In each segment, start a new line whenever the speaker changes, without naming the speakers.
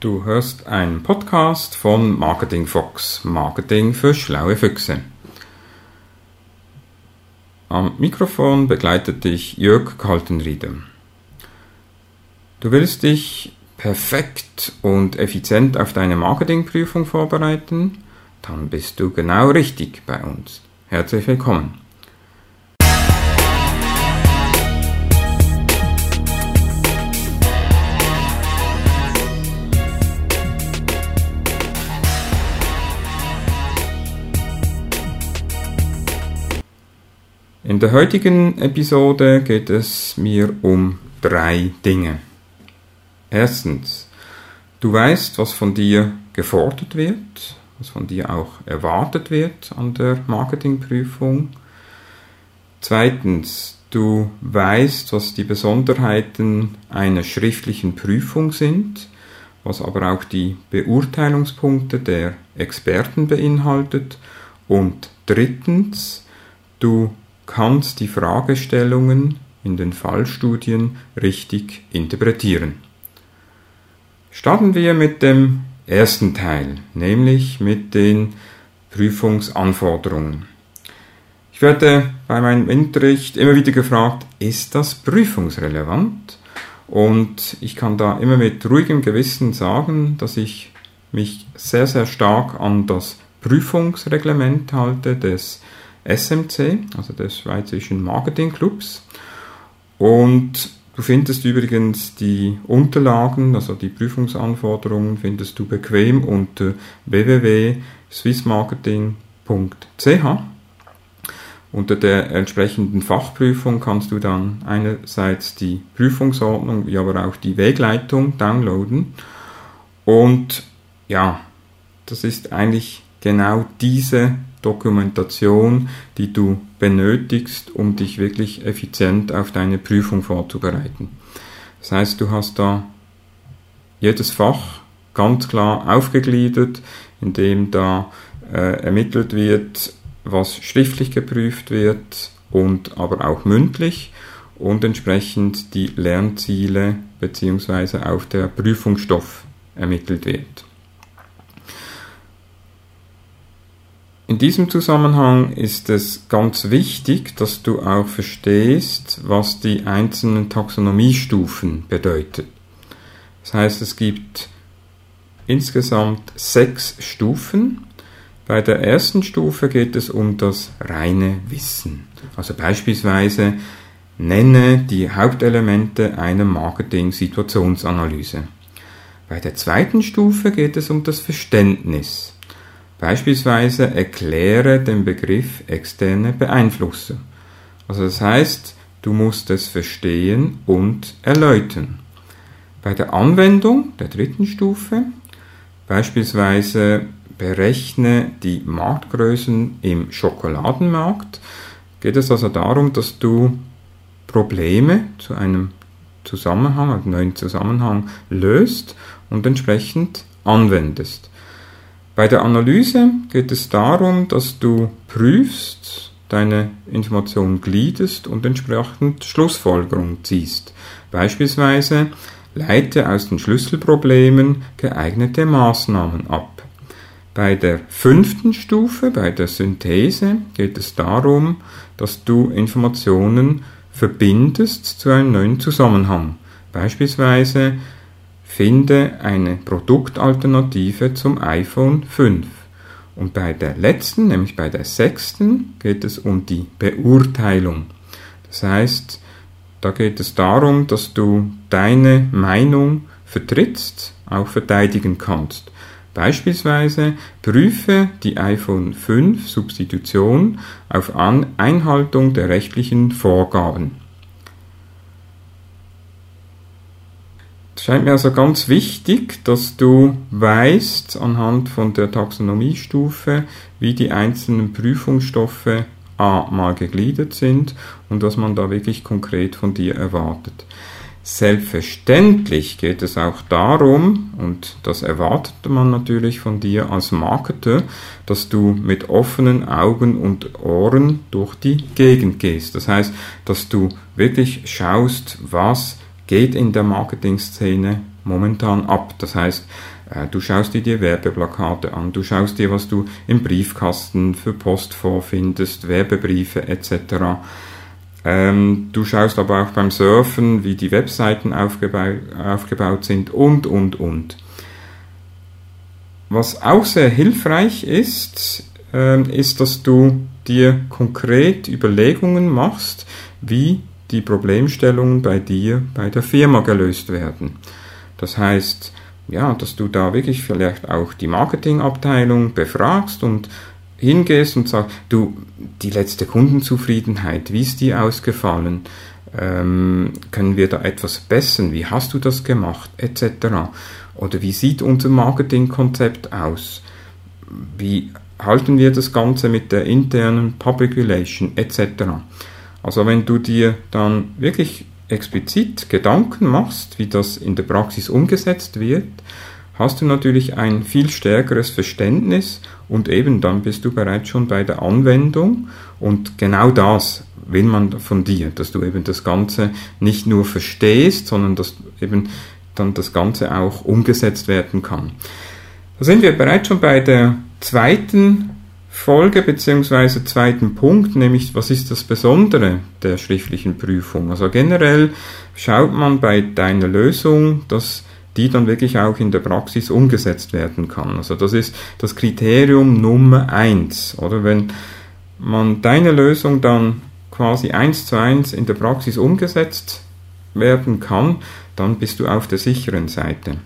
Du hörst einen Podcast von Marketing Fox, Marketing für schlaue Füchse. Am Mikrofon begleitet dich Jörg Kaltenrieder. Du willst dich perfekt und effizient auf deine Marketingprüfung vorbereiten? Dann bist du genau richtig bei uns. Herzlich willkommen. In der heutigen Episode geht es mir um drei Dinge. Erstens, du weißt, was von dir gefordert wird, was von dir auch erwartet wird an der Marketingprüfung. Zweitens, du weißt, was die Besonderheiten einer schriftlichen Prüfung sind, was aber auch die Beurteilungspunkte der Experten beinhaltet. Und drittens, du kannst die Fragestellungen in den Fallstudien richtig interpretieren. Starten wir mit dem ersten Teil, nämlich mit den Prüfungsanforderungen. Ich werde bei meinem Unterricht immer wieder gefragt, ist das prüfungsrelevant? Und ich kann da immer mit ruhigem Gewissen sagen, dass ich mich sehr, sehr stark an das Prüfungsreglement halte des SMC, also des Schweizerischen Marketingclubs. Und du findest übrigens die Unterlagen, also die Prüfungsanforderungen, findest du bequem unter www.swissmarketing.ch. Unter der entsprechenden Fachprüfung kannst du dann einerseits die Prüfungsordnung, wie aber auch die Wegleitung downloaden. Und ja, das ist eigentlich genau diese Dokumentation, die du benötigst, um dich wirklich effizient auf deine Prüfung vorzubereiten. Das heißt, du hast da jedes Fach ganz klar aufgegliedert, indem da äh, ermittelt wird, was schriftlich geprüft wird und aber auch mündlich und entsprechend die Lernziele bzw. auch der Prüfungsstoff ermittelt wird. In diesem Zusammenhang ist es ganz wichtig, dass du auch verstehst, was die einzelnen Taxonomiestufen bedeutet. Das heißt, es gibt insgesamt sechs Stufen. Bei der ersten Stufe geht es um das reine Wissen. Also beispielsweise nenne die Hauptelemente einer Marketing-Situationsanalyse. Bei der zweiten Stufe geht es um das Verständnis. Beispielsweise erkläre den Begriff externe Beeinflusser. Also das heißt, du musst es verstehen und erläutern. Bei der Anwendung der dritten Stufe, beispielsweise berechne die Marktgrößen im Schokoladenmarkt, geht es also darum, dass du Probleme zu einem Zusammenhang, einem neuen Zusammenhang löst und entsprechend anwendest. Bei der Analyse geht es darum, dass du prüfst, deine Informationen gliedest und entsprechend Schlussfolgerungen ziehst. Beispielsweise leite aus den Schlüsselproblemen geeignete Maßnahmen ab. Bei der fünften Stufe, bei der Synthese, geht es darum, dass du Informationen verbindest zu einem neuen Zusammenhang. Beispielsweise Finde eine Produktalternative zum iPhone 5. Und bei der letzten, nämlich bei der sechsten, geht es um die Beurteilung. Das heißt, da geht es darum, dass du deine Meinung vertrittst, auch verteidigen kannst. Beispielsweise prüfe die iPhone 5 Substitution auf Einhaltung der rechtlichen Vorgaben. Scheint mir also ganz wichtig, dass du weißt anhand von der Taxonomiestufe, wie die einzelnen Prüfungsstoffe A mal gegliedert sind und was man da wirklich konkret von dir erwartet. Selbstverständlich geht es auch darum, und das erwartet man natürlich von dir als Marketer, dass du mit offenen Augen und Ohren durch die Gegend gehst. Das heißt, dass du wirklich schaust, was geht in der Marketingszene momentan ab. Das heißt, äh, du schaust dir die Werbeplakate an, du schaust dir, was du im Briefkasten für Post vorfindest, Werbebriefe etc. Ähm, du schaust aber auch beim Surfen, wie die Webseiten aufgeba aufgebaut sind und, und, und. Was auch sehr hilfreich ist, äh, ist, dass du dir konkret Überlegungen machst, wie die Problemstellungen bei dir, bei der Firma gelöst werden. Das heißt, ja, dass du da wirklich vielleicht auch die Marketingabteilung befragst und hingehst und sagst, du, die letzte Kundenzufriedenheit, wie ist die ausgefallen? Ähm, können wir da etwas bessern? Wie hast du das gemacht? Etc. Oder wie sieht unser Marketingkonzept aus? Wie halten wir das Ganze mit der internen Public Relation etc. Also wenn du dir dann wirklich explizit Gedanken machst, wie das in der Praxis umgesetzt wird, hast du natürlich ein viel stärkeres Verständnis und eben dann bist du bereits schon bei der Anwendung und genau das will man von dir, dass du eben das Ganze nicht nur verstehst, sondern dass eben dann das Ganze auch umgesetzt werden kann. Da sind wir bereits schon bei der zweiten Folge bzw. zweiten Punkt, nämlich was ist das Besondere der schriftlichen Prüfung. Also generell schaut man bei deiner Lösung, dass die dann wirklich auch in der Praxis umgesetzt werden kann. Also das ist das Kriterium Nummer eins, oder wenn man deine Lösung dann quasi eins zu eins in der Praxis umgesetzt werden kann, dann bist du auf der sicheren Seite.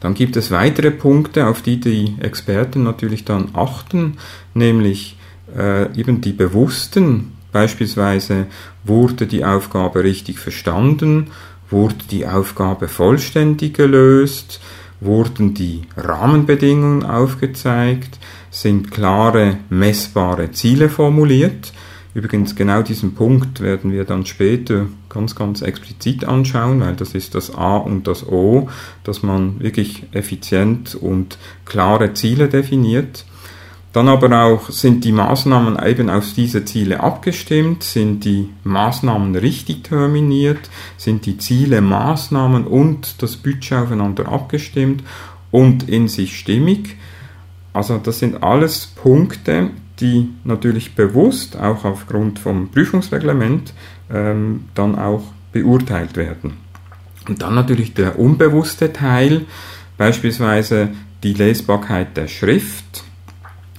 Dann gibt es weitere Punkte, auf die die Experten natürlich dann achten, nämlich äh, eben die bewussten, beispielsweise wurde die Aufgabe richtig verstanden, wurde die Aufgabe vollständig gelöst, wurden die Rahmenbedingungen aufgezeigt, sind klare, messbare Ziele formuliert, Übrigens genau diesen Punkt werden wir dann später ganz, ganz explizit anschauen, weil das ist das A und das O, dass man wirklich effizient und klare Ziele definiert. Dann aber auch sind die Maßnahmen eben auf diese Ziele abgestimmt, sind die Maßnahmen richtig terminiert, sind die Ziele, Maßnahmen und das Budget aufeinander abgestimmt und in sich stimmig. Also das sind alles Punkte, die natürlich bewusst, auch aufgrund vom Prüfungsreglement, ähm, dann auch beurteilt werden. Und dann natürlich der unbewusste Teil, beispielsweise die Lesbarkeit der Schrift.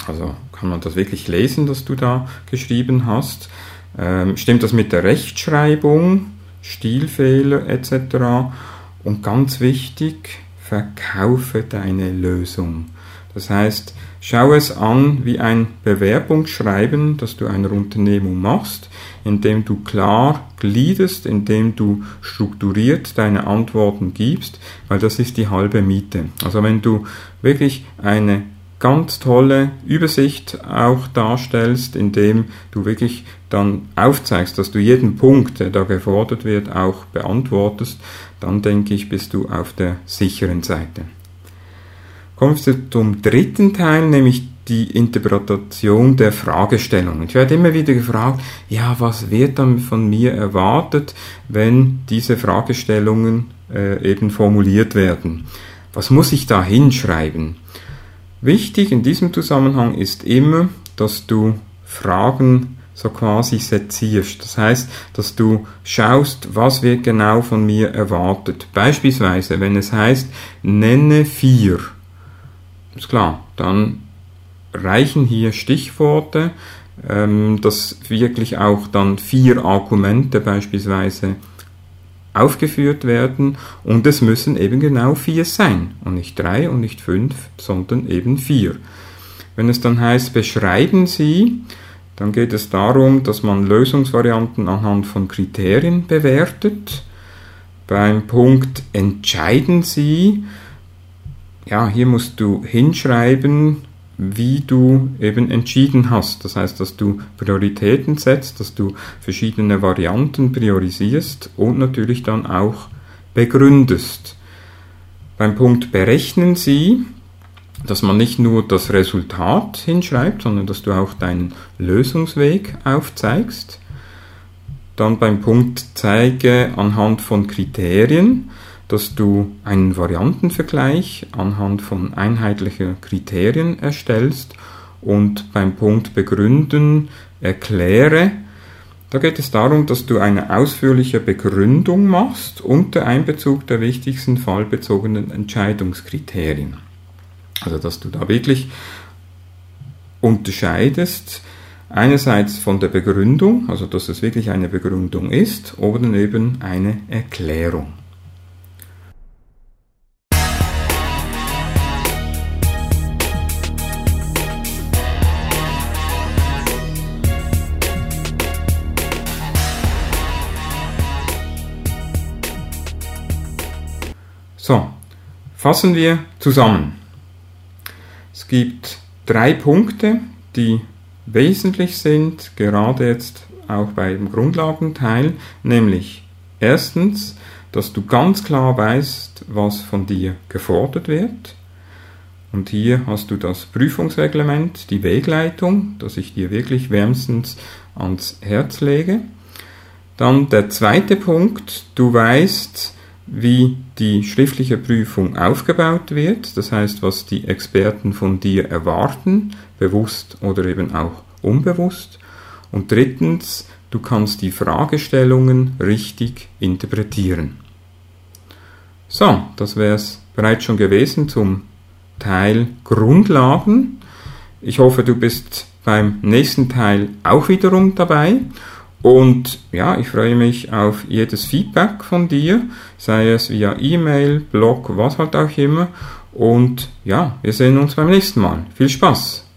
Also kann man das wirklich lesen, das du da geschrieben hast? Ähm, stimmt das mit der Rechtschreibung, Stilfehler etc.? Und ganz wichtig, verkaufe deine Lösung. Das heißt, schau es an wie ein Bewerbungsschreiben, das du einer Unternehmung machst, indem du klar gliedest, indem du strukturiert deine Antworten gibst, weil das ist die halbe Miete. Also wenn du wirklich eine ganz tolle Übersicht auch darstellst, indem du wirklich dann aufzeigst, dass du jeden Punkt, der da gefordert wird, auch beantwortest, dann denke ich, bist du auf der sicheren Seite. Kommen wir zum dritten Teil, nämlich die Interpretation der Fragestellungen. Ich werde immer wieder gefragt, ja, was wird dann von mir erwartet, wenn diese Fragestellungen äh, eben formuliert werden? Was muss ich da hinschreiben? Wichtig in diesem Zusammenhang ist immer, dass du Fragen so quasi sezierst. Das heißt, dass du schaust, was wird genau von mir erwartet. Beispielsweise, wenn es heißt, nenne vier ist klar, dann reichen hier Stichworte, ähm, dass wirklich auch dann vier Argumente beispielsweise aufgeführt werden und es müssen eben genau vier sein und nicht drei und nicht fünf, sondern eben vier. Wenn es dann heißt, beschreiben Sie, dann geht es darum, dass man Lösungsvarianten anhand von Kriterien bewertet. Beim Punkt entscheiden Sie, ja, hier musst du hinschreiben, wie du eben entschieden hast. Das heißt, dass du Prioritäten setzt, dass du verschiedene Varianten priorisierst und natürlich dann auch begründest. Beim Punkt berechnen Sie, dass man nicht nur das Resultat hinschreibt, sondern dass du auch deinen Lösungsweg aufzeigst. Dann beim Punkt zeige anhand von Kriterien, dass du einen Variantenvergleich anhand von einheitlichen Kriterien erstellst und beim Punkt Begründen erkläre, da geht es darum, dass du eine ausführliche Begründung machst unter Einbezug der wichtigsten fallbezogenen Entscheidungskriterien. Also dass du da wirklich unterscheidest, einerseits von der Begründung, also dass es wirklich eine Begründung ist, oder eben eine Erklärung. Fassen wir zusammen. Es gibt drei Punkte, die wesentlich sind, gerade jetzt auch beim Grundlagenteil, nämlich erstens, dass du ganz klar weißt, was von dir gefordert wird. Und hier hast du das Prüfungsreglement, die Wegleitung, das ich dir wirklich wärmstens ans Herz lege. Dann der zweite Punkt, du weißt, wie die schriftliche Prüfung aufgebaut wird, das heißt, was die Experten von dir erwarten, bewusst oder eben auch unbewusst. Und drittens, du kannst die Fragestellungen richtig interpretieren. So, das wäre es bereits schon gewesen zum Teil Grundlagen. Ich hoffe, du bist beim nächsten Teil auch wiederum dabei und ja, ich freue mich auf jedes Feedback von dir, sei es via E-Mail, Blog, was halt auch immer. Und ja, wir sehen uns beim nächsten Mal. Viel Spaß!